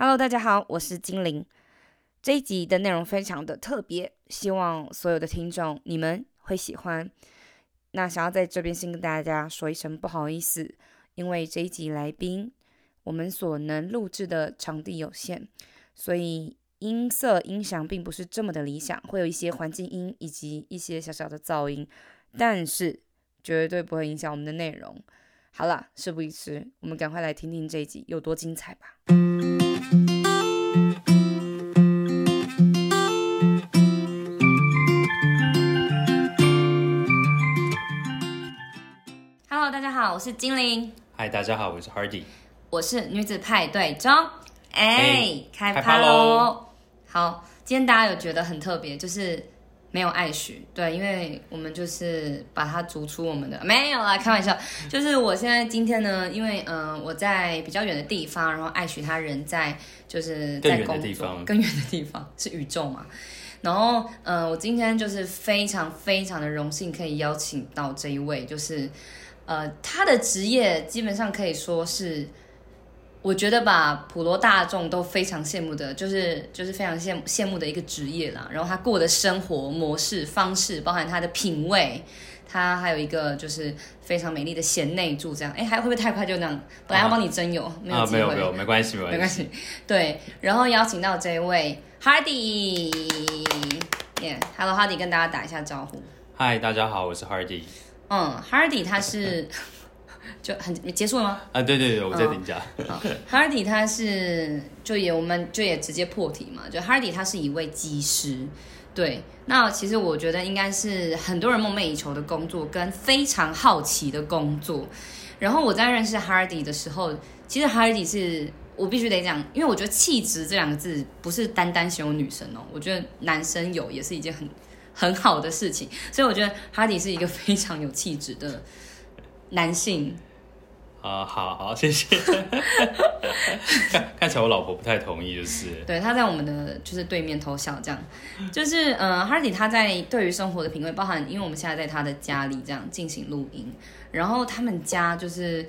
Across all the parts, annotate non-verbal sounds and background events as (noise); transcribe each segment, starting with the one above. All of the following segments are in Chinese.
Hello，大家好，我是精灵。这一集的内容非常的特别，希望所有的听众你们会喜欢。那想要在这边先跟大家说一声不好意思，因为这一集来宾我们所能录制的场地有限，所以音色音响并不是这么的理想，会有一些环境音以及一些小小的噪音，但是绝对不会影响我们的内容。好了，事不宜迟，我们赶快来听听这一集有多精彩吧。好，我是精灵，嗨，大家好，我是 Hardy。我是女子派对中，哎嘿，开开趴趴喽。喽！好，今天大家有觉得很特别，就是没有艾许，对，因为我们就是把它逐出我们的，没有啦，开玩笑，就是我现在今天呢，因为嗯、呃我在比较远的地方，然后艾许他人在就是更远的在工作地方。更远的地方是宇宙嘛。然后，呃，我今天就是非常非常的荣幸可以邀请到这一位，就是，呃，他的职业基本上可以说是，我觉得吧，普罗大众都非常羡慕的，就是就是非常羡慕羡慕的一个职业啦。然后他过的生活模式方式，包含他的品味，他还有一个就是非常美丽的贤内助，这样，哎，还会不会太快就那样？本来要帮你征友，没有啊，机会，没有没有，没关系 (laughs) 没关系。对，然后邀请到这一位 Hardy，耶、h e l l o Hardy，跟大家打一下招呼。嗨，大家好，我是 Hardy。嗯，Hardy 他是就很结束了吗？啊，对对对，我在等一下。好，Hardy 他是就也我们就也直接破题嘛，就 Hardy 他是一位技师。对，那其实我觉得应该是很多人梦寐以求的工作，跟非常好奇的工作。然后我在认识 Hardy 的时候，其实 Hardy 是我必须得讲，因为我觉得气质这两个字不是单单形容女生哦，我觉得男生有也是一件很很好的事情。所以我觉得 Hardy 是一个非常有气质的男性。啊，好好，谢谢。(laughs) 看看起来我老婆不太同意，就是对，他在我们的就是对面偷笑，这样，就是呃，Hardy 他在对于生活的品味，包含因为我们现在在他的家里这样进行录音，然后他们家就是，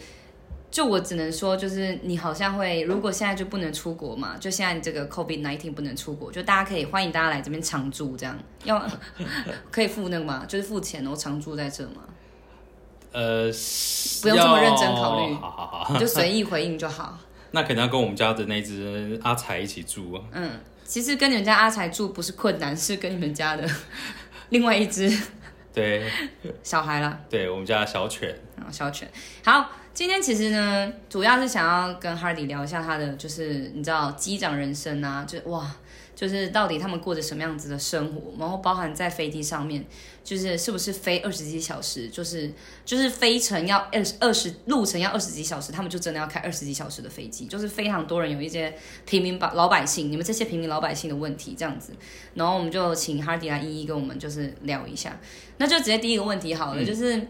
就我只能说，就是你好像会，如果现在就不能出国嘛，就现在这个 COVID nineteen 不能出国，就大家可以欢迎大家来这边常住，这样要 (laughs) 可以付那个嘛，就是付钱然后常住在这嘛，呃，不用这么认真考虑好好好，你就随意 (laughs) 回应就好。那可能要跟我们家的那只阿才一起住啊。嗯，其实跟你们家阿才住不是困难，是跟你们家的 (laughs) 另外一只对小孩啦。对，我们家的小犬。啊，小犬。好，今天其实呢，主要是想要跟 Hardy 聊一下他的，就是你知道机长人生啊，就是哇，就是到底他们过着什么样子的生活，然后包含在飞机上面，就是是不是飞二十几小时，就是就是飞程要二十二十路程要二十几小时，他们就真的要开二十几小时的飞机，就是非常多人有一些平民百老百姓，你们这些平民老百姓的问题这样子，然后我们就请 Hardy 来一一跟我们就是聊一下，那就直接第一个问题好了，就是。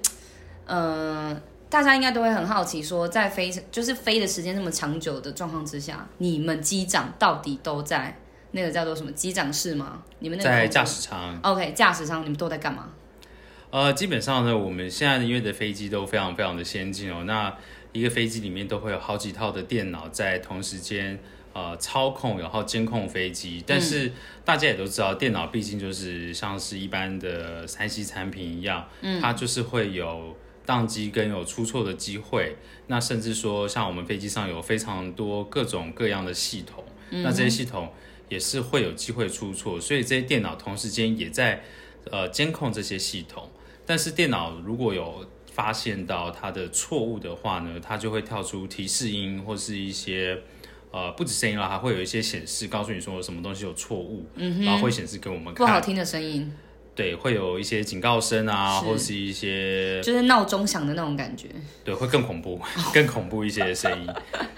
嗯，大家应该都会很好奇，说在飞就是飞的时间这么长久的状况之下，你们机长到底都在那个叫做什么机长室吗？你们那个在驾驶舱，OK 驾驶舱，你们都在干嘛？呃，基本上呢，我们现在因为的飞机都非常非常的先进哦，那一个飞机里面都会有好几套的电脑在同时间呃操控，然后监控飞机。但是大家也都知道，电脑毕竟就是像是一般的三 C 产品一样，它就是会有宕机跟有出错的机会。那甚至说，像我们飞机上有非常多各种各样的系统，那这些系统也是会有机会出错，所以这些电脑同时间也在呃监控这些系统。但是电脑如果有发现到它的错误的话呢，它就会跳出提示音或是一些呃不止声音啦，还会有一些显示告诉你说什么东西有错误，然后会显示给我们看，不好听的声音，对，会有一些警告声啊，是或是一些就是闹钟响的那种感觉。对，会更恐怖，更恐怖一些的声音，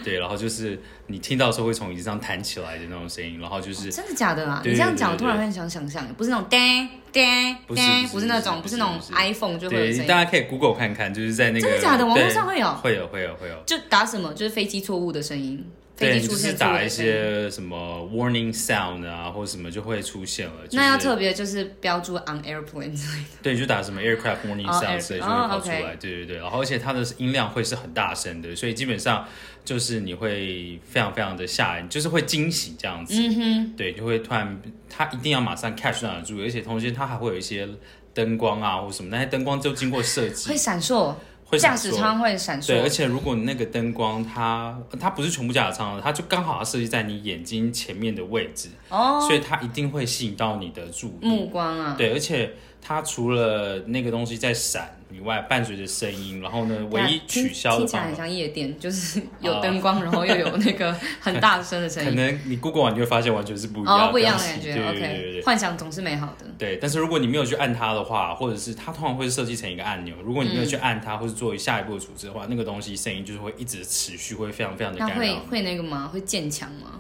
对，然后就是你听到的时候会从椅子上弹起来的那种声音，然后就是真的假的啊？你这样讲，我突然很想想象，不是那种叮叮叮，不是那种，不是那种 iPhone 就会有对，声音。大家可以 Google 看看，就是在那个真的假的网络上会有会有会有会有。就打什么？就是飞机错误的声音，对，飞机出你就是打一。些什么 warning sound 啊，或者什么就会出现了。就是、那要特别就是标注 on airplane 之类的。对，就打什么 aircraft warning 哦 sound 之类就会哦跑出来。对对对，然后而且它的音量会是很大声的，所以基本上就是你会非常非常的吓人，就是会惊喜这样子。嗯哼，对，就会突然它一定要马上 catch 到你的注意，而且同时它还会有一些灯光啊或什么，那些灯光就经过设计会，闪烁，会驾驶舱会闪烁对，而。且如果你那个灯光它它不是全部驾驶舱的，它就刚好要设计在你眼睛前面的位置，哦，所以它一定会吸引到你的注意。目光啊，对，而且它除了那个东西在闪以外，伴随着声音，然后呢，唯一取消的听起来很，像夜店，就是 (laughs) 有灯光，然后又有那个很大声的声音。(laughs) 可能你 Google 完你就会发现完全是不一样哦，不一样的感觉。对对对对 OK，对。幻想总是美好的。对，但是如果你没有去按它的话，或者是它通常会设计成一个按钮，如果你没有去嗯按它，或是做下一步的处置的话，那个东西声音就是会一直持续，会非常非常的干扰。会那个吗？会渐强吗？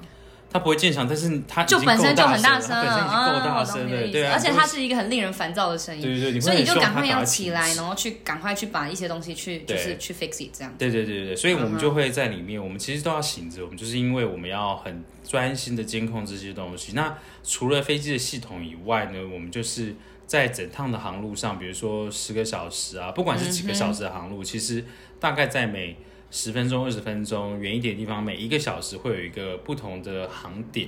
它不会渐强，但是它就本身就很大声了，本身已经够大声了，对啊，而且它是一个很令人烦躁的声音，对对对，所以你就赶快要起来，然后去赶快去把一些东西去就是去 fix it 这样。对对对对对，所以我们就会在里面，我们其实都要醒着，我们就是因为我们要很专心的监控这些东西。那除了飞机的系统以外呢，我们就是在整趟的航路上，比如说十个小时啊，不管是几个小时的航路，其实大概在每十分钟、二十分钟，远一点的地方，每一个小时会有一个不同的航点。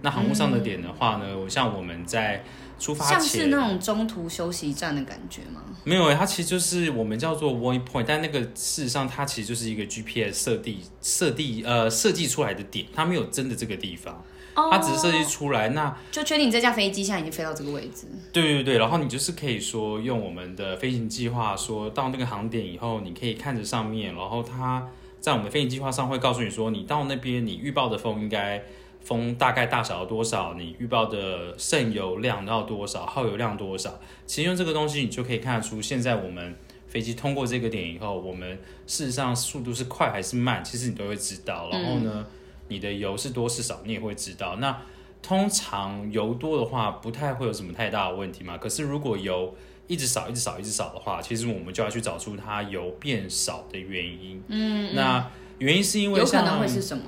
那航路上的点的话呢，我像我们在出发像前是那种中途休息站的感觉吗？没有诶，它其实就是我们叫做 waypoint，但那个事实上它其实就是一个 GPS 设定设定呃设计出来的点，它没有真的这个地方，哦它只是设计出来。那就确定你这架飞机现在已经飞到这个位置。对对对，然后你就是可以说用我们的飞行计划，说到那个航点以后，你可以看着上面，然后它在我们的飞行计划上会告诉你说，你到那边你预报的风应该风大概大小要多少，你预报的渗油量到多少，耗油量多少。其实用这个东西，你就可以看得出现在我们飞机通过这个点以后，我们事实上速度是快还是慢，其实你都会知道。然后呢，你的油是多是少，你也会知道。那通常油多的话，不太会有什么太大的问题嘛。可是如果油一直少、一直少、一直少的话，其实我们就要去找出它油变少的原因。嗯，那原因是因为像有可能会是什么？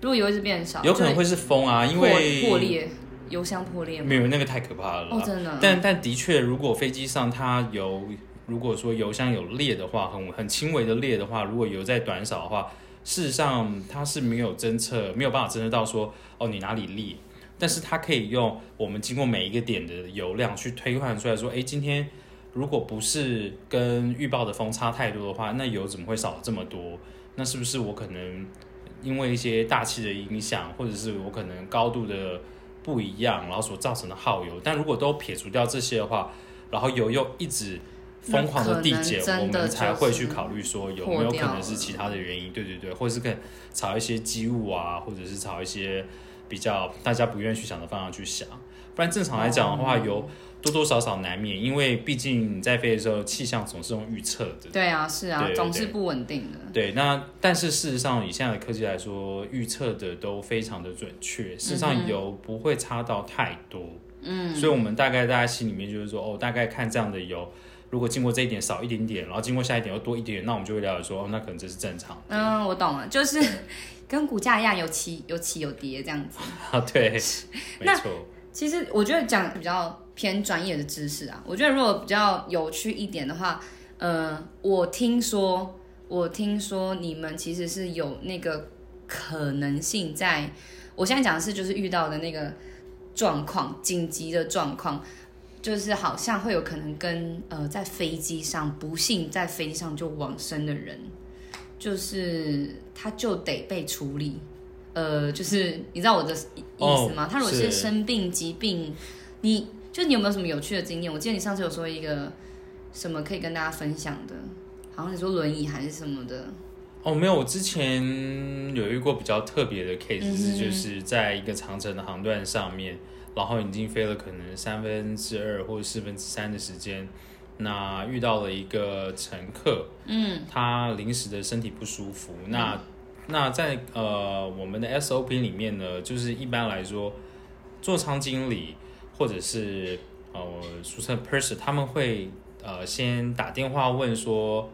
如果油一直变少，有可能会是风啊，因破为破裂，油箱破裂？没有那个太可怕了。哦，真的。但但的确，如果飞机上它油，如果说油箱有裂的话，很很轻微的裂的话，如果油在短少的话，事实上它是没有侦测，没有办法侦测到说哦你哪里裂，但是它可以用我们经过每一个点的油量去推算出来说，哎，今天如果不是跟预报的风差太多的话，那油怎么会少了这么多？那是不是我可能因为一些大气的影响，或者是我可能高度的不一样，然后所造成的耗油？但如果都撇除掉这些的话，然后油又一直疯狂的递减我们才就是会去考虑说有没有可能是其他的原因？对对对，或者是可以朝一些机务啊，或者是朝一些比较大家不愿意去想的方向去想。不然正常来讲的话，有多多少少难免，因为毕竟你在飞的时候，气象总是用预测的。对啊，是啊，总是不稳定的。对，那但是事实上，以现在的科技来说，预测的都非常的准确，事实上油不会差到太多。嗯，所以我们大概大家心里面就是说，哦，大概看这样的油，如果经过这一点少一点点，然后经过下一点又多一点点，那我们就会了解说，哦，那可能这是正常。嗯，我懂了，就是跟股价一样，有起有起有跌这样子。啊，(laughs) 对，(laughs) 没那错。其实我觉得讲比较偏专业的知识啊，我觉得如果比较有趣一点的话，呃，我听说，我听说你们其实是有那个可能性在，我现在讲的是就是遇到的那个状况，紧急的状况，就是好像会有可能跟呃在飞机上不幸在飞机上就往生的人，就是他就得被处理。呃，就是你知道我的意意思吗？哦他如果是是生病、疾病，你就你有没有什么有趣的经验？我记得你上次有说一个什么可以跟大家分享的，好像你说轮椅还是什么的。哦，没有，我之前有遇过比较特别的 case，、嗯是就是在一个长城的航段上面，然后已经飞了可能三分之二或者四分之三的时间，那遇到了一个乘客，嗯，他临时的身体不舒服，那那在呃我们的 SOP 里面呢，就是一般来说，座舱经理或者是呃俗称 person，他们会呃先打电话问说。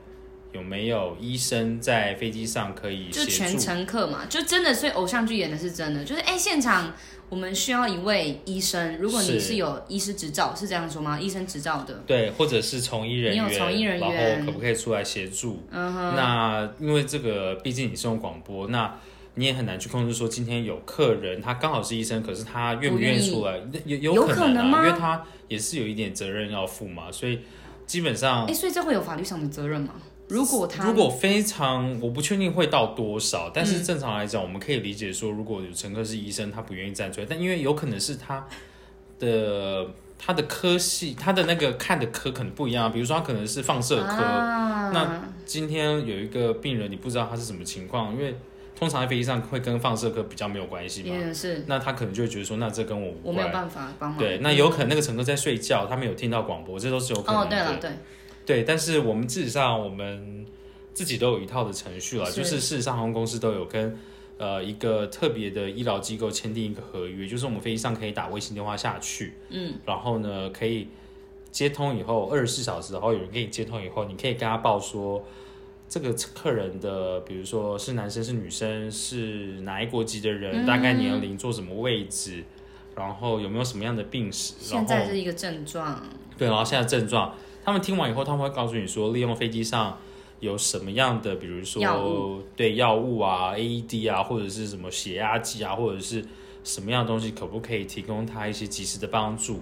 有没有医生在飞机上可以就全助。乘客嘛，就真的，所以偶像剧演的是真的，就是哎、现场我们需要一位医生，如果你是是有医师执照，是这样说吗？医生执照的，对，或者是从医人你有员，从医人员然后可不可以出来协助？嗯哼。那因为这个，毕竟你是用广播，那你也很难去控制说今天有客人他刚好是医生，可是他愿不愿意出来？有有有可能啊，可能吗因为他也是有一点责任要负嘛，所以基本上哎、所以这会有法律上的责任吗？如果他如果非常，我不确定会到多少，但是正常来讲，我们可以理解说，如果有乘客是医生，他不愿意站出来，但因为有可能是他的他的科系，他的那个看的科可能不一样，比如说他可能是放射科，啊、那今天有一个病人，你不知道他是什么情况，因为通常在飞机上会跟放射科比较没有关系嘛，也是那他可能就会觉得说，那这跟我无我没有关。办法帮忙。对，那有可能那个乘客在睡觉，他没有听到广播，这都是有可能的。哦，对了，对，对，但是我们事实上我们自己都有一套的程序了，是。就是事实上航空公司都有跟呃一个特别的医疗机构签订一个合约，就是我们飞机上可以打微信电话下去，嗯，然后呢可以接通以后二十四小时，然后有人给你接通以后，你可以跟他报说。这个客人的，比如说是男生是女生，是哪一国籍的人，大概年龄，坐什么位置，然后有没有什么样的病史，然现在是一个症状，对，然后现在症状，他们听完以后，他们会告诉你说，利用飞机上有什么样的，比如说对药物啊、AED 啊，或者是什么血压计啊，或者是什么样的东西，可不可以提供他一些及时的帮助？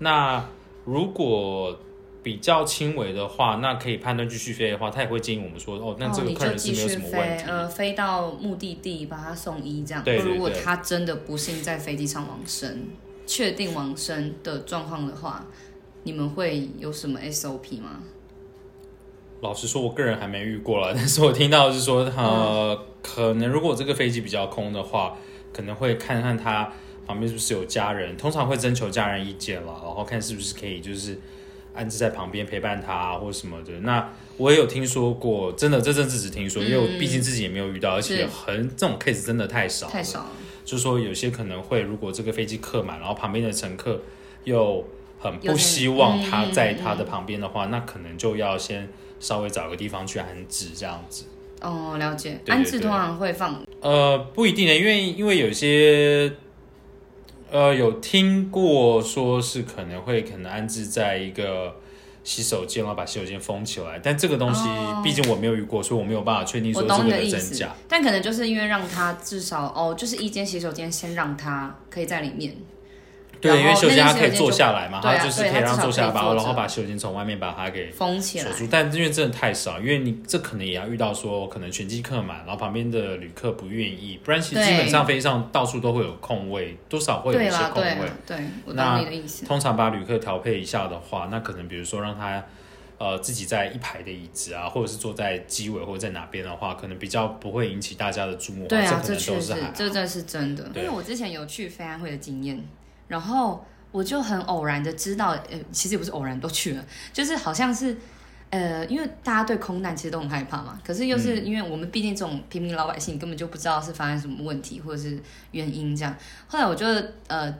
那如果比较轻微的话，那可以判断继续飞的话，他也会建议我们说，哦，那这哦，个客人是没有什么问，题。呃，飞到目的地把他送医这样。对对如果他真的不幸在飞机上往生，确定往生的状况的话，你们会有什么 SOP 吗？老实说，我个人还没遇过了，(laughs) 但是我听到是说，呃，可能如果这个飞机比较空的话，可能会看看他旁边是不是有家人，通常会征求家人意见了，然后看是不是可以就是安置在旁边陪伴他、啊、或什么的。那我也有听说过，真的这阵子只听说，因为我毕竟自己也没有遇到，而且很这种 case 真的太少了，太少了。就是说有些可能会，如果这个飞机客满，然后旁边的乘客又很不希望他嗯在他的旁边的话，那可能就要先稍微找个地方去安置这样子。哦，了解。安置通常会放呃，不一定的，因为因为有些呃有听过说是可能会可能安置在一个洗手间，然后把洗手间封起来，但这个东西哦毕竟我没有遇过，所以我没有办法确定我说这个的真假。，但可能就是因为让他至少哦，就是一间洗手间先让他可以在里面。对，因为然后洗手间它可以坐下来嘛，它就是可以让坐下来，把然后把洗手间从外面把它给封起来锁。住，但因为真的太少，因为你这可能也要遇到说，可能全机客满，然后旁边的旅客不愿意，不然其实基本上飞机上到处都会有空位，多少会有一，些空位对啦。，对，我那懂你的意思。通常把旅客调配一下的话，那可能比如说让他呃自己在一排的椅子啊，或者是坐在机尾或者在哪边的话，可能比较不会引起大家的注目。对啊，这可能这确实都是还好，这真的是真的。因对为我之前有去飞安会的经验，然后我就很偶然的知道，呃，其实也不是偶然都去了，就是好像是。呃，因为大家对空难其实都很害怕嘛，可是又嗯是因为我们毕竟这种平民老百姓根本就不知道是发生什么问题或者是原因这样。后来我就呃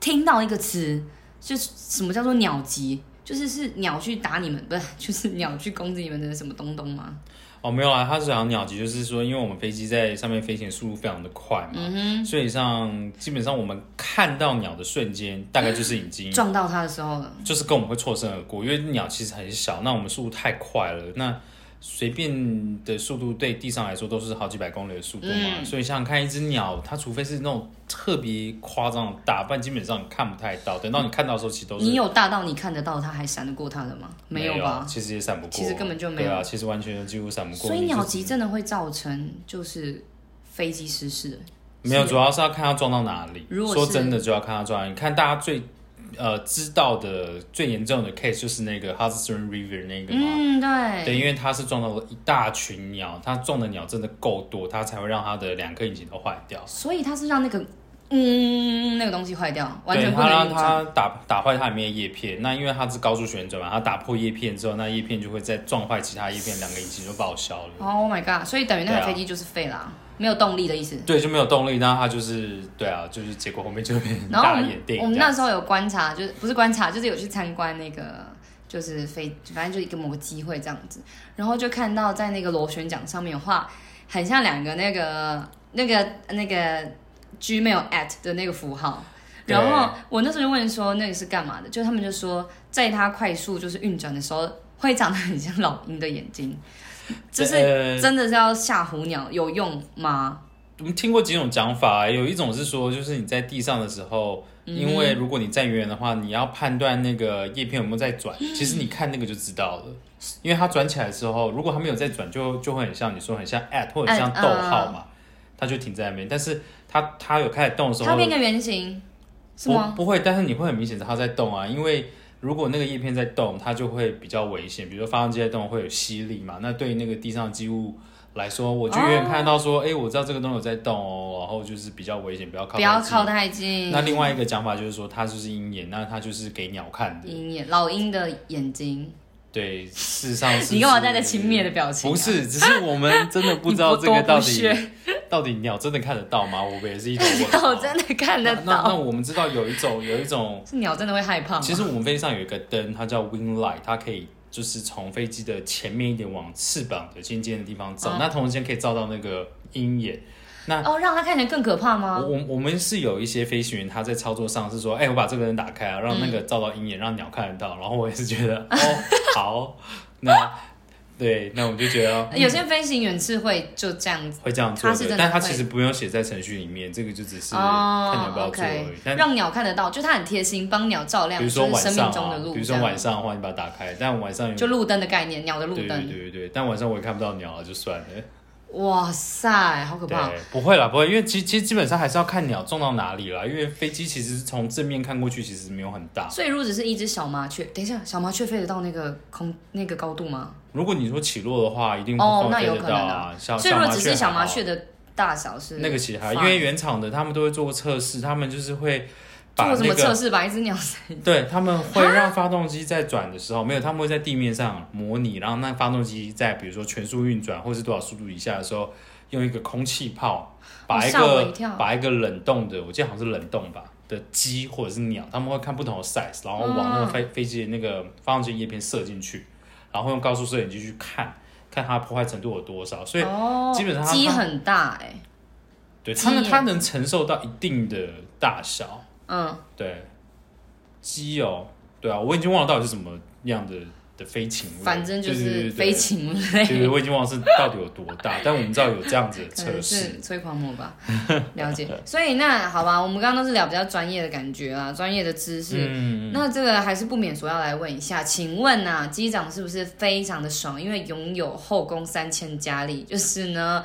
听到一个词，就是什么叫做鸟击，就是是鸟去打你们，不是 (laughs) 就是鸟去攻击你们的什么东东吗？哦，没有啊，它是讲鸟击，就是说，因为我们飞机在上面飞行速度非常的快嘛，嗯所以上基本上我们看到鸟的瞬间，大概就是已经撞到它的时候了，就是跟我们会错身而过，因为鸟其实很小，那我们速度太快了，那随便的速度对地上来说都是好几百公里的速度嘛，嗯所以想想看，一只鸟，它除非是那种特别夸张的大，不然基本上你看不太到。等到你看到的时候，其实都是你有大到你看得到它还闪得过它的吗？没有有吧？其实也闪不过，其实根本就没有对啊，其实完全几乎闪不过。所以鸟击真的会造成就是飞机失事。没有，主要是要看它撞到哪里。如果说真的，就要看它撞到哪里。你看大家最呃知道的最严重的 case 就是那个 Hudson River 那个嘛。嗯，对，对，因为它是撞到了一大群鸟，它撞的鸟真的够多，它才会让它的两颗引擎都坏掉。所以它是让那个嗯那个东西坏掉，完对，全不它让能运转。它打打坏它里面的叶片。那因为它是高速旋转嘛，它打破叶片之后，那叶片就会再撞坏其他叶片，两个引擎就报销了。Oh my god！所以等于那对啊台飞机就是废啦，没有动力的意思。对，就没有动力，那他就是对啊，就是结果后面就会变大眼电我。们那时候有观察，就是不是观察，就是有去参观那个就是飞，反正就一个某个机会这样子，然后就看到在那个螺旋桨上面画，很像两个那个那个那个 Gmail at 的那个符号。然后我那时候就问说那个是干嘛的，就他们就说在它快速就是运转的时候，会长得很像老鹰的眼睛，(laughs) 就是呃真的是要吓唬鸟，有用吗？我们听过几种讲法，有一种是说，就是你在地上的时候，嗯因为如果你站远远的话，你要判断那个叶片有没有在转，其实你看那个就知道了。因为它转起来的时候，如果它没有在转，就就会很像你说很像 at 或者像逗号嘛，它就停在那边。但是它它有开始动的时候，它变个圆形是吗？不不会，但是你会很明显它在动啊，因为如果那个叶片在动，它就会比较危险。比如说发动机在动，会有吸力嘛，那对于那个地上的机物来说，我就远远看到说，哎、我知道这个东西有在动哦，然后就是比较危险，不要靠不要靠太近。那另外一个讲法就是说，它就是鹰眼，那它就是给鸟看的。鹰眼，老鹰的眼睛，对，事实上是。(laughs) 你干嘛带着轻蔑的表情啊不是，只是我们真的不知道 (laughs) 这个到底到底鸟真的看得到吗？我们也是一种 (laughs) 问鸟。真的看得到那那，我们知道有一种有一种是鸟真的会害怕吗？其实我们飞机上有一个灯，它叫 wing light，它可以就是从飞机的前面一点往翅膀的尖尖的地方照，嗯那同时间可以照到那个鹰眼。那哦，让它看起来更可怕吗？我我们是有一些飞行员他在操作上是说，哎、我把这个人打开啊，让那个照到鹰眼，让鸟看得到。然后我也是觉得，(laughs) 哦，好，那对，那我们就觉得、嗯有些飞行员是会就这样子。会这样做他是真的但他其实不用写在程序里面，这个就只是看哦你要不要做而已。让鸟看得到，就它很贴心，帮鸟照亮，比如说晚上的路，，比如说晚上的话，你把它打开，但晚上有就路灯的概念，鸟的路灯。对对对，但晚上我也看不到鸟了，就算了。哇塞，好可怕！不会啦，不会，因为其其实基本上还是要看鸟撞到哪里啦，因为飞机其实从正面看过去其实没有很大。所以如果只是一只小麻雀，等一下，小麻雀飞得到那个空那个高度吗？如果你说起落的话，一定哦那有可能啊啊。小所以如果只是小麻雀的大小是那个其实还好，因为原厂的他们都会做过测试，他们就是会把做什那个么测试？把一只鸟塞对他们会让发动机在转的时候，没有，他们会在地面上模拟，然后那发动机在比如说全速运转或是多少速度以下的时候，用一个空气炮把一个一把一个冷冻的，我记得好像是冷冻吧的鸡或者是鸟，他们会看不同的 size，然后往那个飞、飞机的那个发动机叶片射进去，然后用高速摄影机去看。看它破坏程度有多少，所以哦，基本上鸡很大哎、对它能它能承受到一定的大小，嗯，对，鸡哦，对啊，我已经忘了到底是什么样的的飞禽类，反正就对对对对是飞禽类，就是，我已经忘了是到底有多大，但我们知道有这样子的 (laughs) 可测试。能是催狂魔吧，(laughs) 了解。所以那好吧，我们刚刚都是聊比较专业的感觉啦，专业的知识。嗯，那这个还是不免说要来问一下，请问呐、机长是不是非常的爽？因为拥有后宫三千佳丽，(laughs) 就是呢，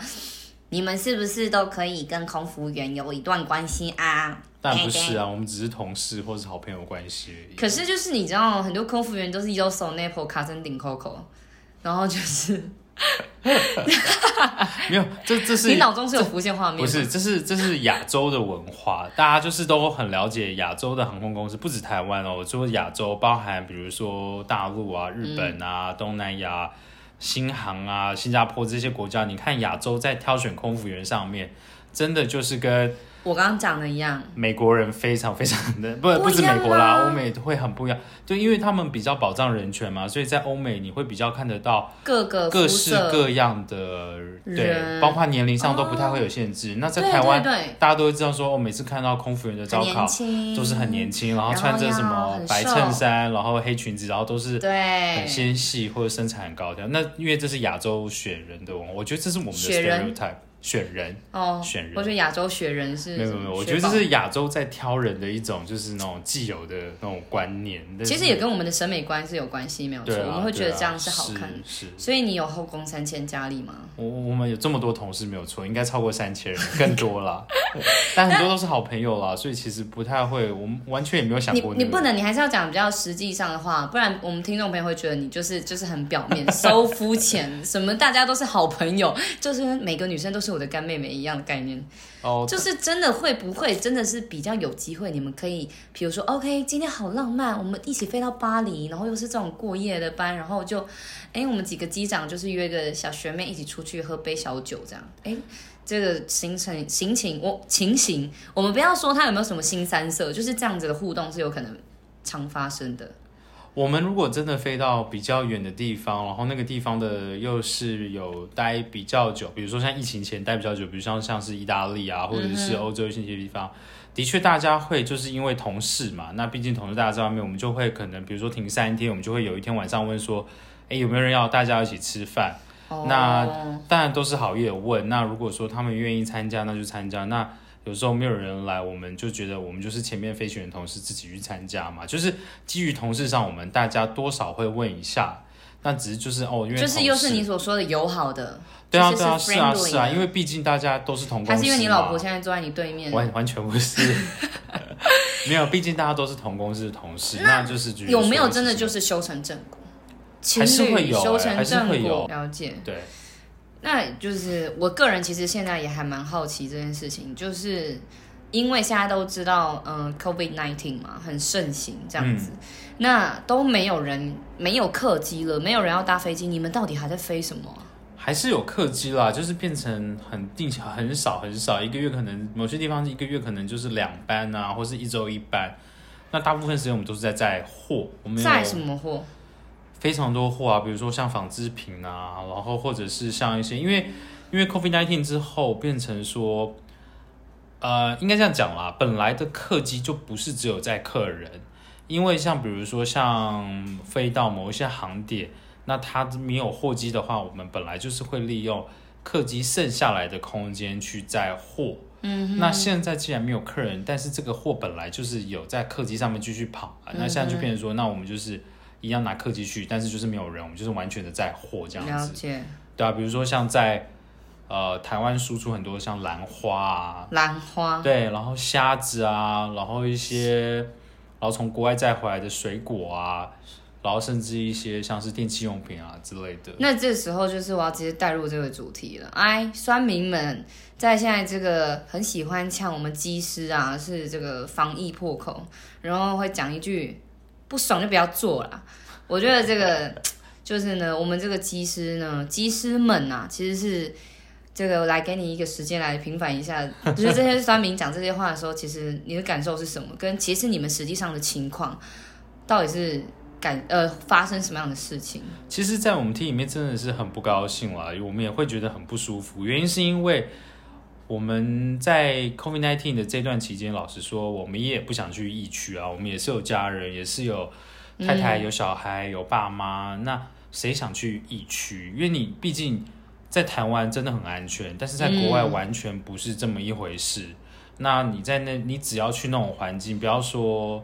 你们是不是都可以跟空服员有一段关系啊？但不是啊，我们只是同事或是好朋友关系而已。可是就是你知道，很多空服员都是有手 nipple 卡成顶 Coco，然后就是 (laughs) 没有，这这是你脑中是有浮现画面吗？不是，这是这是亚洲的文化，大家就是都很了解亚洲的航空公司，不止台湾哦，我说亚洲包含比如说大陆啊、日本啊、东南亚、新航啊、新加坡这些国家，你看亚洲在挑选空服员上面，真的就是跟我刚刚讲的一样，美国人非常非常的不不不止美国啦，吗欧美会很不一样，就因为他们比较保障人权嘛，所以在欧美你会比较看得到各个各式各样的对，人。包括年龄上都不太会有限制。那在台湾，对对大家都会知道说，哦，每次看到空服员的招考，都是很年轻，然后穿着什要么白衬衫，然后黑裙子，然后都是对，很纤细或者身材很高挑。那因为这是亚洲选人的文化，我觉得这是我们的 stereotype。选人哦，选人我觉得亚洲选人是没有没有，我觉得这是亚洲在挑人的一种，就是那种既有的那种观念。其实也跟我们的审美观是有关系，没有错，啊我们会觉得这样是好看。是是所以你有后宫三千佳丽吗？我我们有这么多同事没有错，应该超过三千人，(laughs) 更多了。(laughs) 但很多都是好朋友啦，所以其实不太会，我们完全也没有想你过、那个你不能，你还是要讲比较实际上的话，不然我们听众朋友会觉得你就是就是很表面、so 肤浅，什么大家都是好朋友，就是每个女生都是我的干妹妹一样的概念。哦，就是真的会不会真的是比较有机会？你们可以，比如说，OK，今天好浪漫，我们一起飞到巴黎，然后又是这种过夜的班，然后就，哎，我们几个机长就是约个小学妹一起出去喝杯小酒，这样，哎。这个行程行情，我情形，我们不要说他有没有什么新三色，就是这样子的互动是有可能常发生的。我们如果真的飞到比较远的地方，然后那个地方的又是有待比较久，比如说像疫情前待比较久，比如像像是意大利啊，或者是欧洲一些地方，的确大家会就是因为同事嘛，那毕竟同事大家在外面，我们就会可能比如说停三天，我们就会有一天晚上问说，哎有没有人要大家一起吃饭？那当然都是好意的问，那如果说他们愿意参加，那就参加。那有时候没有人来，我们就觉得我们就是前面飞行员同事自己去参加嘛，就是基于同事上，我们大家多少会问一下。那只是就是哦，因为就是又是你所说的友好的，对啊对啊是啊是啊，因为毕竟大家都是同公司。还是因为你老婆现在坐在你对面？完完全不是，没有，毕竟大家都是同公司的同事，那就是有没有真的就是修成正果？还是会有，修成正果，了解对。那就是我个人其实现在也还蛮好奇这件事情，就是因为现在都知道，嗯，COVID nineteen 嘛，很盛行这样子，那都没有人没有客机了，没有人要搭飞机，你们到底还在飞什么？还是有客机啦，就是变成很定期，很少很少，一个月可能某些地方一个月可能就是两班啊，或是一周一班。那大部分时间我们都是在载货，我们载什么货？非常多货啊，比如说像纺织品啊，然后或者是像一些，因为因为 COVID nineteen 之后变成说，呃，应该这样讲啦，本来的客机就不是只有载客人，因为像比如说像飞到某一些航点，那它没有货机的话，我们本来就是会利用客机剩下来的空间去载货。嗯，那现在既然没有客人，但是这个货本来就是有在客机上面继续跑啊，那现在就变成说，那我们就是。一样拿客机去，但是就是没有人，我们就是完全的在货这样子。解对啊，比如说像在呃台湾输出很多像兰花啊，兰花。对，然后虾子啊，然后一些，然后从国外带回来的水果啊，然后甚至一些像是电器用品啊之类的。那这时候就是我要直接带入这个主题了。哎，酸民们在现在这个很喜欢呛我们机师啊，是这个防疫破口，然后会讲一句。不爽就不要做了。我觉得这个就是呢，我们这个机师呢，机师们呐，其实是这个来给你一个时间来平反一下，就是这些酸民讲这些话的时候，其实你的感受是什么？跟其实你们实际上的情况到底是感呃发生什么样的事情？其实，在我们厅里面真的是很不高兴啦，我们也会觉得很不舒服。原因是因为。我们在 COVID-19 的这段期间，老实说，我们也不想去疫区啊。我们也是有家人，也是有太太、有小孩、有爸妈。那谁想去疫区？因为你毕竟在台湾真的很安全，但是在国外完全不是这么一回事。那你在那，你只要去那种环境，不要说。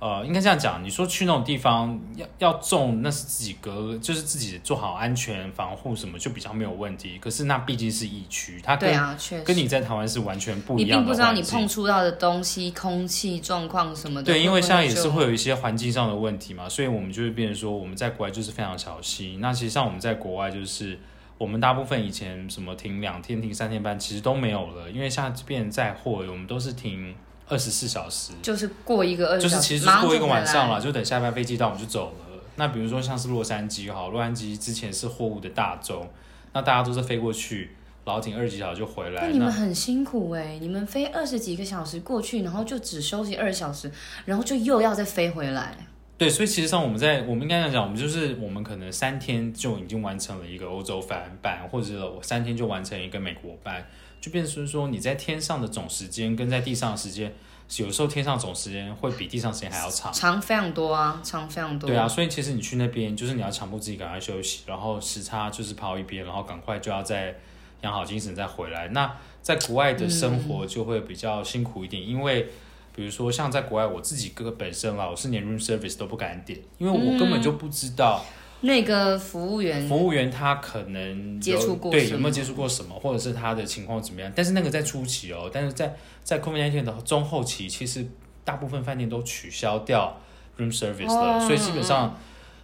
呃，应该这样讲，你说去那种地方要要种，那是自己隔，就是自己做好安全防护什么，就比较没有问题。可是那毕竟是疫区，它跟跟你在台湾是完全不一样。你并不知道你碰触到的东西、空气状况什么的。对，因为现在也是会有一些环境上的问题嘛，所以我们就会变成说，我们在国外就是非常小心。那其实像我们在国外，就是我们大部分以前什么停两天、停三天班，其实都没有了，因为像这边载货，我们都是停。二十四小时，就是过一个二十，就是其实过一个晚上了，就等下班飞机到我们就走了。那比如说像是洛杉矶哈，洛杉矶之前是货物的大洲，那大家都是飞过去，然后停二十几小时就回来。那你们很辛苦哎，你们飞二十几个小时过去，然后就只休息二十小时，然后就又要再飞回来。对，所以其实上我们在我们应该这样讲，我们就是我们可能三天就已经完成了一个欧洲翻版，或者我三天就完成一个美国班。就变成说，你在天上的总时间跟在地上的时间，有时候天上总时间会比地上时间还要长，长非常多啊，长非常多。对啊，所以其实你去那边，就是你要强迫自己赶快休息，然后时差就是跑一边，然后赶快就要再养好精神再回来。那在国外的生活就会比较辛苦一点，因为比如说像在国外，我自己个本身啊，我是连 room service 都不敢点，因为我根本就不知道。那个服务员，服务员他可能接触过对有没有接触过什么，或者是他的情况怎么样？但是那个在初期哦，但是在在 COVID 那天的中后期，其实大部分饭店都取消掉 room service 了，所以基本上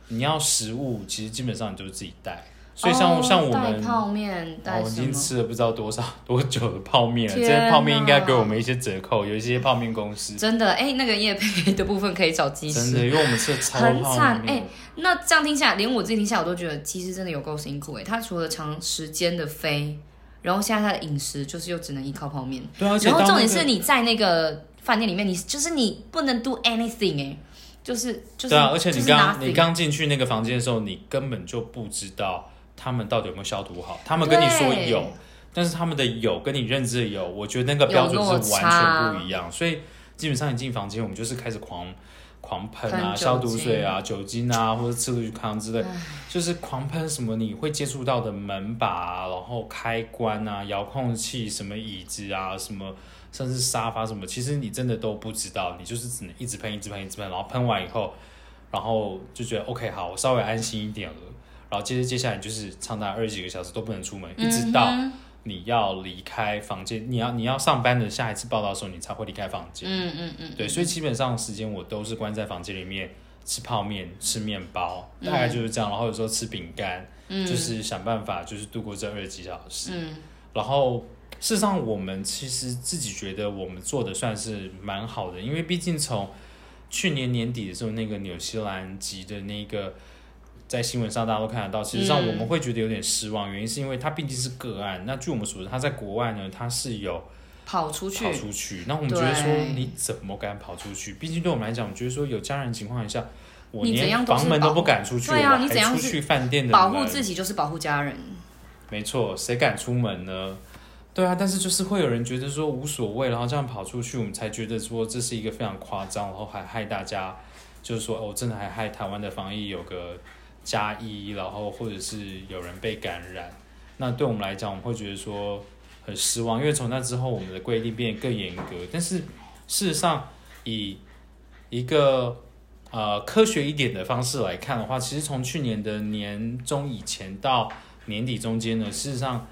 你要食物，其实基本上你就是自己带。所以像像我们泡面，我已经吃了不知道多少 (laughs) 多久的泡面了。这些泡面应该给我们一些折扣，有一些泡面公司真的哎，那个叶培的部分可以找技师。真的，因为我们吃的超很惨哎。那这样听下来，连我自己听下来，我都觉得技师真的有够辛苦哎。他除了长时间的飞，然后现在他的饮食就是又只能依靠泡面。对啊，然后重点是你在那个饭店里面，你就是你不能 do anything 哎。就是就是对啊，而且你就是刚你刚进去那个房间的时候，你根本就不知道他们到底有没有消毒好。他们跟你说有，但是他们的有跟你认知的有，我觉得那个标准是完全不一样。所以基本上你进房间，我们就是开始狂狂喷啊，消毒水啊、酒精啊，或者次氯康之类，就是狂喷什么你会接触到的门把啊，然后开关啊、遥控器、什么椅子啊、什么。甚至沙发什么，其实你真的都不知道，你就是只能一直喷、一直喷、一直喷，然后喷完以后，然后就觉得 OK 好，我稍微安心一点了。然后接着接下来就是长达二十几个小时都不能出门，一直到你要离开房间，你要你要上班的下一次报道的时候，你才会离开房间。嗯嗯嗯，对，所以基本上时间我都是关在房间里面吃泡面、吃面包，嗯大概就是这样。然后有时候吃饼干，就是想办法就是度过这二十几小时。嗯然后事实上，我们其实自己觉得我们做的算是蛮好的，因为毕竟从去年年底的时候，那个纽西兰籍的那个。在新闻上大家都看得到，其实上嗯我们会觉得有点失望，原因是因为它毕竟是个案。那据我们所知，它在国外呢，它是有跑出去跑，出去。那我们觉得说你怎么敢跑出去？毕竟对我们来讲，我们觉得说有家人情况下，我连房门都不敢出去，对啊我你怎样出去饭店的保护自己就是保护家人。没错，谁敢出门呢？对啊，但是就是会有人觉得说无所谓，然后这样跑出去，我们才觉得说这是一个非常夸张，然后还害大家，就是说哦，真的还害台湾的防疫有个加一，然后或者是有人被感染。那对我们来讲，我们会觉得说很失望，因为从那之后我们的规定变得更严格。但是事实上，以一个呃科学一点的方式来看的话，其实从去年的年中以前到年底中间呢，事实上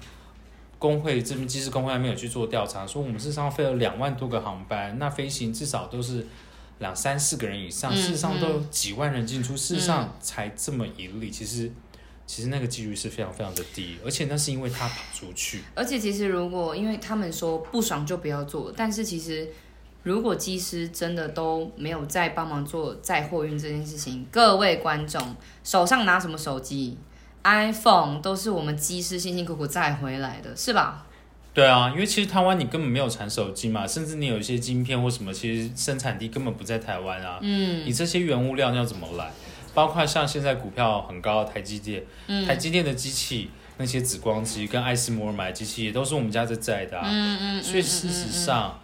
工会这边机师工会还没有去做调查，说我们事实上飞了两万多个航班，那飞行至少都是两三四个人以上，嗯事实上都有几万人进出，事实上才这么一例，其实其实那个几率是非常非常的低，而且那是因为他跑出去，而且其实如果因为他们说不爽就不要做，但是其实如果机师真的都没有在帮忙做载货运这件事情，各位观众手上拿什么手机？iPhone 都是我们机师辛辛苦苦载回来的，是吧？对啊，因为其实台湾你根本没有产手机嘛，甚至你有一些晶片或什么，其实生产地根本不在台湾啊。嗯，你这些原物料你要怎么来？包括像现在股票很高的台积电，台积电的机器那些紫光机跟艾斯摩尔买的机器也都是我们家在在的啊。嗯嗯所以事实上，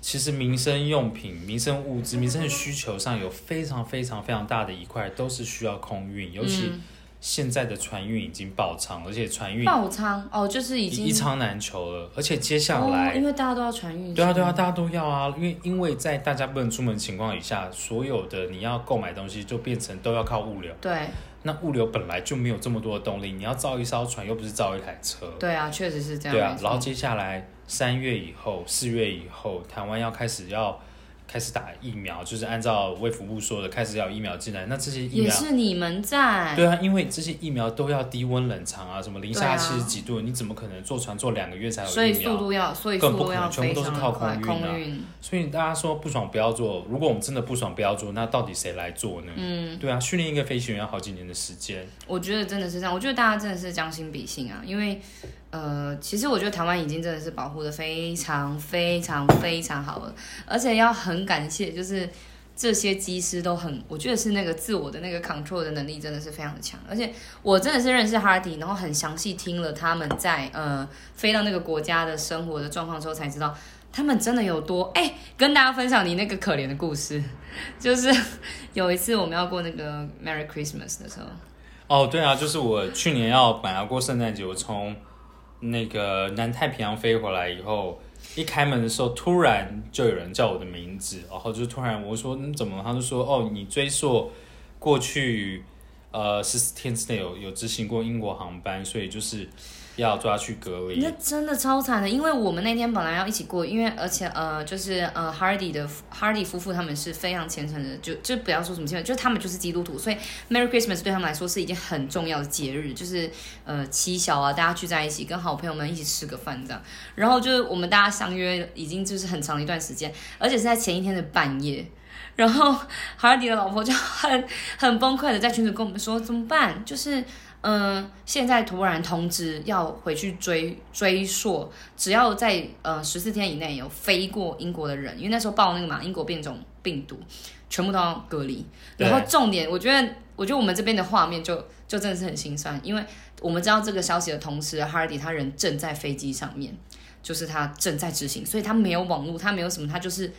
其实民生用品、民生物资、民生的需求上有非常非常非常大的一块都是需要空运，尤其现在的船运已经爆仓，而且船运爆仓哦，就是已经一仓难求了，而且接下来哦，因为大家都要船运，对啊，对啊，大家都要啊，因为因为在大家不能出门情况以下，所有的你要购买东西就变成都要靠物流。对那物流本来就没有这么多的动力，你要造一艘船又不是造一台车。对啊，确实是这样。对啊然后接下来三月以后、四月以后，台湾要开始要开始打疫苗，就是按照卫福部说的，开始要有疫苗进来。那这些疫也，是你们在，对啊，因为这些疫苗都要低温冷藏啊，什么零下七十几度，你怎么可能坐船坐两个月才有所以？速度要，所以更不速度要可能全部都是靠空运。所以大家说不爽不要做，如果我们真的不爽不要做，那到底谁来做呢？嗯，对啊，训练一个飞行员要好几年的时间。我觉得真的是这样，我觉得大家真的是将心比心啊，因为呃，其实我觉得台湾已经真的是保护的非常非常非常好了，而且要很感谢，就是这些机师都很，我觉得是那个自我的那个 control 的能力真的是非常的强，而且我真的是认识 Hardy，然后很详细听了他们在呃飞到那个国家的生活的状况之后，才知道。他们真的有多哎、跟大家分享你那个可怜的故事，就是 (laughs) 有一次我们要过那个 Merry Christmas 的时候，哦，对啊，就是我去年要本来过圣诞节，我从那个南太平洋飞回来以后，一开门的时候，突然就有人叫我的名字，然后就突然我说你怎么？他就说哦，你追溯过去呃十四天之内有有执行过英国航班，所以就是要抓去隔离那。真的超惨的，因为我们那天本来要一起过，因为而且呃，就是呃，Hardy 的 Hardy 夫妇他们是非常虔诚的，就就不要说什么虔诚，就他们就是基督徒，所以 Merry Christmas 对他们来说是一件很重要的节日，就是呃七小啊，大家聚在一起，跟好朋友们一起吃个饭这样。然后就是我们大家相约已经就是很长一段时间，而且是在前一天的半夜。然后 Hardy 的老婆就很很崩溃的在群组跟我们说怎么办？就是嗯，现在突然通知要回去追追溯，只要在呃十四天以内有飞过英国的人，因为那时候报那个嘛英国变种病毒，全部都要隔离。然后重点，我觉得，我觉得我们这边的画面就就真的是很心酸，因为我们知道这个消息的同时，Hardy 他人正在飞机上面，就是他正在执行，所以他没有网络，他没有什么，他就是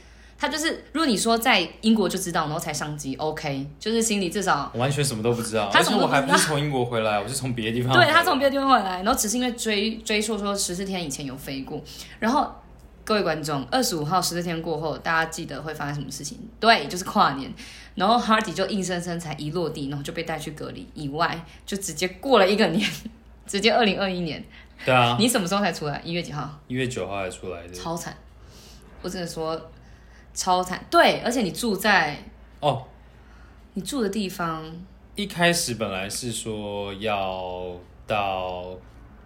他就是，如果你说在英国就知道，然后才上机，OK，就是心里至少我完全什么都不知道，他而且我还不是从英国回来，我是从别的地方。对他从别的地方回来，然后只是因为追追溯说十四天以前有飞过，然后各位观众，二十五号十四天过后，大家记得会发生什么事情？对，就是跨年。然后 Hardy 就硬生生才一落地，然后就被带去隔离，以外就直接过了一个年，(laughs) 直接二零二一年。对啊，你什么时候才出来？一月几号？一月九号才出来的。超惨，我只能说超惨。对，而且你住在哦，你住的地方，一开始本来是说要到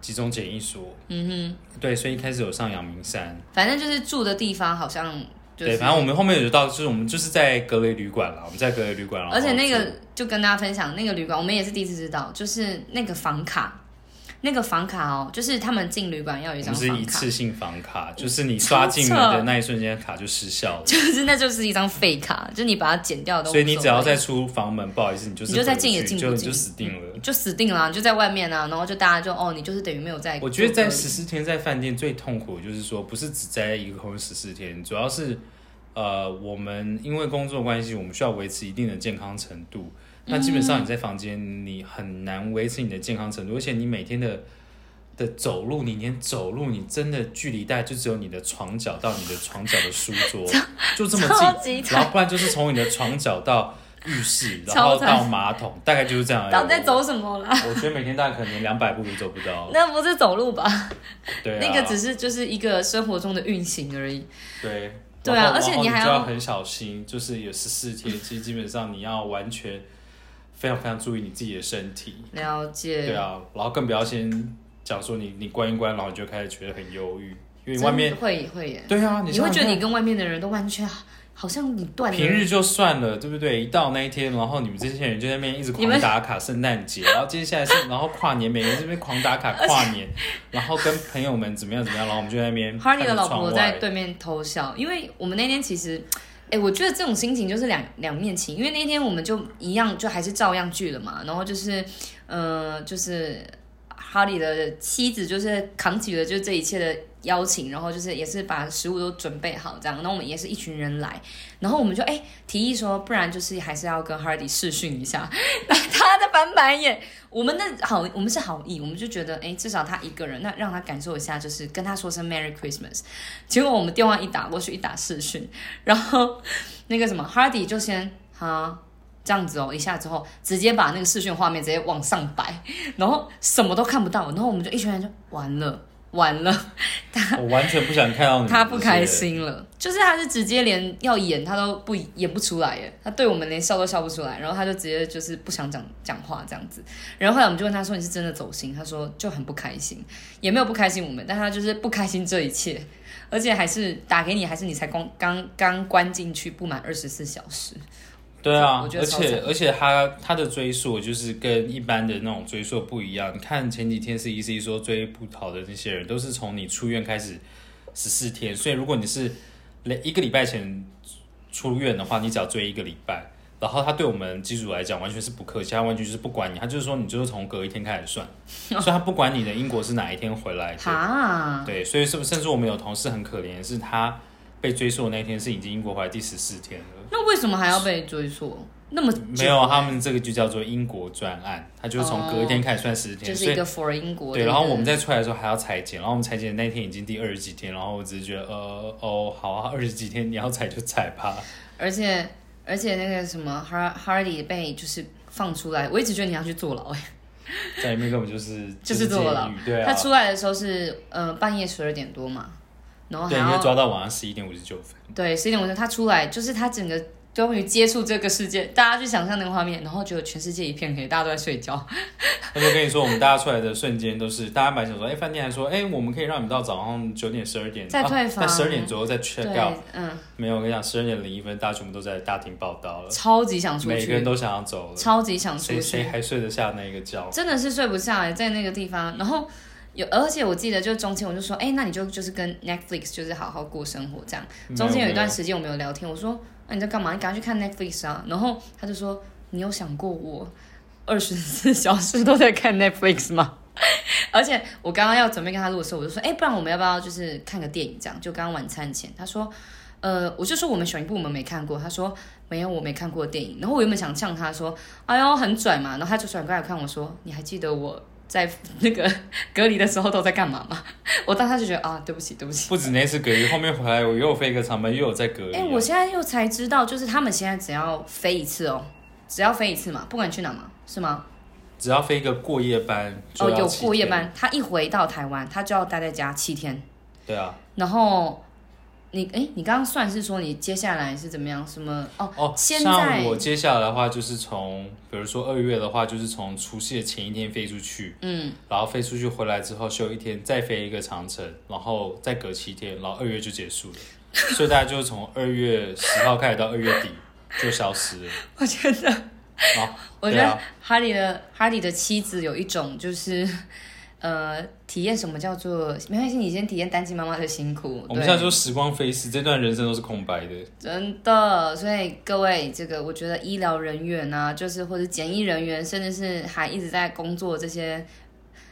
集中检疫所，嗯哼，对，所以一开始有上阳明山，反正就是住的地方好像就是对，反正我们后面有到，就是我们就是在格雷旅馆了，我们在格雷旅馆，了而且那个就跟大家分享，那个旅馆我们也是第一次知道，就是那个房卡，那个房卡哦，就是他们进旅馆要有一张。不是一次性房卡，就是你刷进门的那一瞬间，卡就失效了。(laughs) 就是那就是一张废卡，就是你把它剪掉都所以你只要再出房门，不好意思，你就是你就再进也进不进就就死定了。就死定了啊、就在外面啊，然后就大家就哦，你就是等于没有在。我觉得在十四天在饭店最痛苦，的就是说不是只在一个空间十四天，主要是呃，我们因为工作关系，我们需要维持一定的健康程度。那基本上你在房间，你很难维持你的健康程度，而且你每天的的走路，你连走路，你真的距离大概就只有你的床脚到你的床脚的书桌，就这么近，然后不然就是从你的床脚到浴室，然后到马桶，大概就是这样。到底在走什么啦？我觉得每天大概可能连两百步都走不到。(laughs) 那不是走路吧？对啊，(laughs) 那个只是就是一个生活中的运行而已。对。对啊而且你还要很小心，就是有十四天，其实基本上你要完全非常非常注意你自己的身体。了解。对啊，然后更不要先讲说你你关一关，然后你就开始觉得很忧郁，因为外面会会耶，对啊，你会觉得你跟外面的人都完全好像你断了。平日就算了，对不对？一到那一天，然后你们这些人就在那边一直狂打卡圣诞节，然后接下来是 (laughs) 然后跨年，每个人这边狂打卡跨年，然后跟朋友们怎么样怎么样，然后我们就在那边 Hardy 的老婆在对面偷笑，因为我们那天其实，哎、我觉得这种心情就是两两面情，因为那天我们就一样，就还是照样聚了嘛，然后就是，嗯，就是哈利的妻子就是扛起了就这一切的邀请，然后就是也是把食物都准备好这样，那我们也是一群人来，然后我们就哎、提议说，不然就是还是要跟 Hardy 试训一下，(laughs) 他的翻白眼。我们的好，我们是好意，我们就觉得，哎，至少他一个人，那让他感受一下，就是跟他说声 Merry Christmas。结果我们电话一打过去，一打视讯，然后那个什么 Hardy 就先哈这样子哦，一下之后直接把那个视讯画面直接往上摆，(laughs) 然后什么都看不到，然后我们就一群人就完了。(laughs) 完了，他我完全不想看到你，他不开。心了，就是他是直接连要演他都不演不出来耶，他对我们连笑都笑不出来，然后他就直接就是不想讲讲话这样子，然后后来我们就问他说你是真的走心，他说就很不开心，也没有不开心我们，但他就是不开心这一切，而且还是打给你，还是你才光刚刚关进去不满二十四小时，对啊，我觉得而且而且他他的追溯就是跟一般的那种追溯不一样。你看前几天是 E C 说追不逃的那些人，都是从你出院开始十四天，所以如果你是一个礼拜前出院的话，你只要追一个礼拜。然后他对我们机组来讲完全是不客气，他完全就是不管你，他就是说你就是从隔一天开始算，(laughs) 所以他不管你的英国是哪一天回来的。哈，对，所以是不是甚至我们有同事很可怜，是他被追溯的那一天是已经英国回来第十四天了。那为什么还要被追溯？那么久。没有，他们这个就叫做英国专案，他就是从隔一天开始算十天，就是一个 for 英国对，然后我们再出来的时候还要裁剪，然后我们裁剪的那天已经第二十几天，然后我只是觉得呃哦好啊，二十几天你要裁就裁吧，而且而且那个什么 Har Hardy 被就是放出来，我一直觉得你要去坐牢哎、在里面根本就是就是坐牢。对啊，他出来的时候是呃半夜十二点多嘛，然后还对，因抓到晚上十一点五十九分，对十一点五十，他出来就是他整个终于接触这个世界，大家去想象那个画面，然后觉得全世界一片黑，大家都在睡觉。(laughs) 他就跟你说，我们大家出来的瞬间都是，大家本来想说，哎，饭店还说，哎，我们可以让你们到早上九点、十二点再退房，在十二点左右再 check out。嗯，没有，我跟你讲，十二点零一分，大家全部都在大厅报道了，超级想出去，每个人都想要走了，超级想出去，谁还睡得下那一个觉？真的是睡不下来，在那个地方，然后。有，而且我记得就中间我就说，哎，那你就就是跟 Netflix 就是好好过生活这样。中间有一段时间我们有聊天，我说，那你在干嘛？你赶快去看 Netflix 啊。然后他就说，你有想过我二十四小时都在看 Netflix 吗？(laughs) 而且我刚刚要准备跟他录的时候，我就说，哎，不然我们要不要就是看个电影这样？就刚刚晚餐前，他说，呃，我就说我们选一部我们没看过，他说没有我没看过的电影。然后我原本想呛他说，哎呦很拽嘛。然后他就转过来看我说，你还记得我？在那个隔离的时候都在干嘛嘛？(laughs) 我当时就觉得啊，对不起，对不起。不止那次隔离，后面回来我又飞个长班，又有在隔离。哎，我现在又才知道，就是他们现在只要飞一次哦，只要飞一次嘛，不管去哪嘛，是吗？只要飞一个过夜班哦，有过夜班，他一回到台湾，他就要待在家七天。对啊。然后。你哎，你刚刚算是说你接下来是怎么样？什么哦哦？像我接下来的话，就是从比如说二月的话，就是从除夕的前一天飞出去，嗯，然后飞出去回来之后休一天，再飞一个长城，然后再隔七天，然后二月就结束了。所以大家就是从二月十号开始到二月底就消失了。(laughs) 我觉得，好，我觉得哈利的哈利的妻子有一种就是。呃，体验什么叫做没关系，你先体验单亲妈妈的辛苦。我们现在说时光飞逝，这段人生都是空白的。真的，所以各位，这个我觉得医疗人员啊，就是或者检疫人员，甚至是还一直在工作这些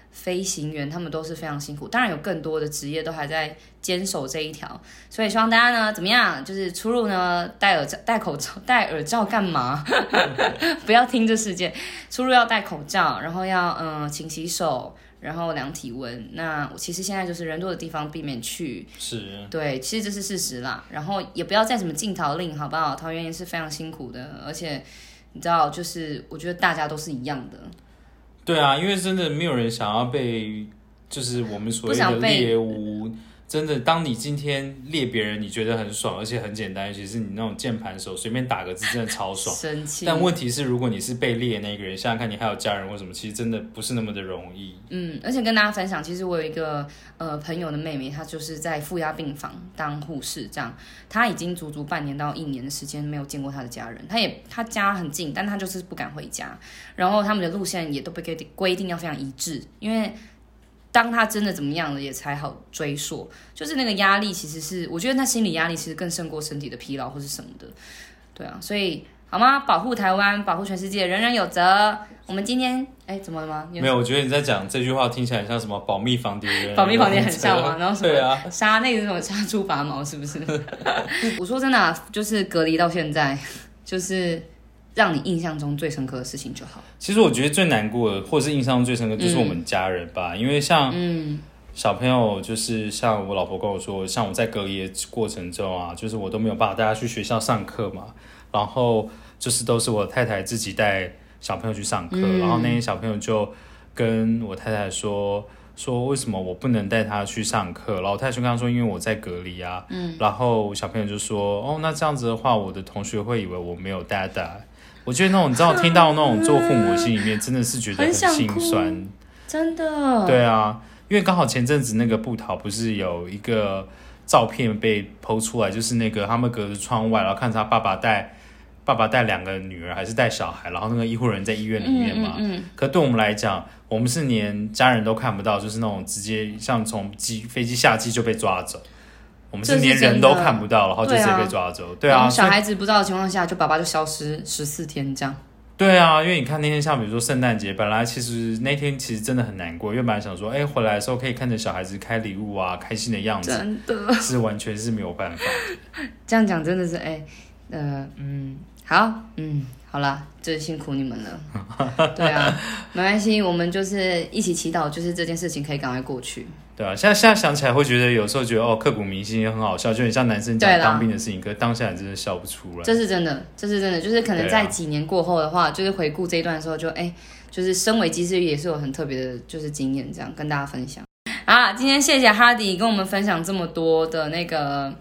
飞行员，他们都是非常辛苦。当然有更多的职业都还在坚守这一条，所以希望大家呢，怎么样？就是出入呢，戴耳罩、戴口罩、戴耳罩干嘛？(laughs) 不要听这世界，出入要戴口罩，然后要嗯，勤洗手。然后量体温，那其实现在就是人多的地方避免去，是对，其实这是事实啦。然后也不要再什么禁桃令，好不好？桃园也是非常辛苦的，而且你知道，就是我觉得大家都是一样的。对啊，因为真的没有人想要被，就是我们所谓的猎物。真的，当你今天猎别人，你觉得很爽，而且很简单，尤其是你那种键盘手，随便打个字，真的超爽。(laughs) 生气。但问题是，如果你是被猎那个人，想想看你还有家人或什么，其实真的不是那么的容易。嗯，而且跟大家分享，其实我有一个呃朋友的妹妹，她就是在负压病房当护士，这样，她已经足足半年到一年的时间没有见过她的家人，她也她家很近，但她就是不敢回家，然后他们的路线也都被规定规定要非常一致，因为。当他真的怎么样了，也才好追溯。就是那个压力，其实是我觉得他心理压力其实更胜过身体的疲劳或是什么的。对啊，所以好吗？保护台湾，保护全世界，人人有责。我们今天哎，怎么了吗？没有，我觉得你在讲这句话听起来像什么保密房谍人，保密房谍很像吗？(laughs) 然后什么杀那个什么杀猪拔毛，是不是？(laughs) 我说真的，就是隔离到现在，就是。让你印象中最深刻的事情就好。其实我觉得最难过的，或者是印象中最深刻，就是我们家人吧。因为像小朋友，就是像我老婆跟我说，像我在隔离的过程中啊，就是我都没有办法带他去学校上课嘛。然后就是都是我太太自己带小朋友去上课。然后那些小朋友就跟我太太说，说为什么我不能带他去上课？然后太太就跟他说，因为我在隔离啊。嗯。然后小朋友就说，哦，那这样子的话，我的同学会以为我没有带带。我觉得那种，你知道，听到那种做父母心里面真的是觉得很心酸，真的。对啊，因为刚好前阵子那个布桃不是有一个照片被剖出来，就是那个他们隔着窗外，然后看着他爸爸带爸爸带两个女儿还是带小孩，然后那个医护人在医院里面嘛。嗯。可对我们来讲，我们是连家人都看不到，就是那种直接像从机飞机下机就被抓走。我们是连人都看不到，然后就直接被抓走。对啊，小孩子不知道的情况下，就爸爸就消失十四天这样。对啊，因为你看那天像比如说圣诞节，本来其实那天其实真的很难过，因为本来想说，哎，回来的时候可以看着小孩子开礼物啊，开心的样子，真的是完全是没有办法。这样讲真的是，哎，呃，嗯，好，嗯，好啦，真辛苦你们了。(laughs) 对啊，没关系，我们就是一起祈祷，就是这件事情可以赶快过去。对啊，现在现在想起来会觉得有时候觉得哦，刻骨铭心也很好笑，就很像男生讲当兵的事情，可是当下真的笑不出来。这是真的，这是真的，就是可能在几年过后的话，就是回顾这一段的时候，就哎，就是身为机师也是有很特别的，就是经验，这样跟大家分享。啊，今天谢谢哈迪跟我们分享这么多的那个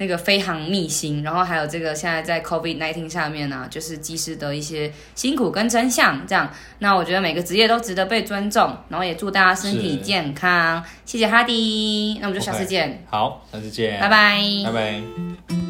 那个飞航秘辛，然后还有这个现在在 COVID nineteen 下面呢、就是技师的一些辛苦跟真相，这样。那我觉得每个职业都值得被尊重，然后也祝大家身体健康。谢谢哈迪，那我们就下次见，好，下次见，拜拜。拜拜。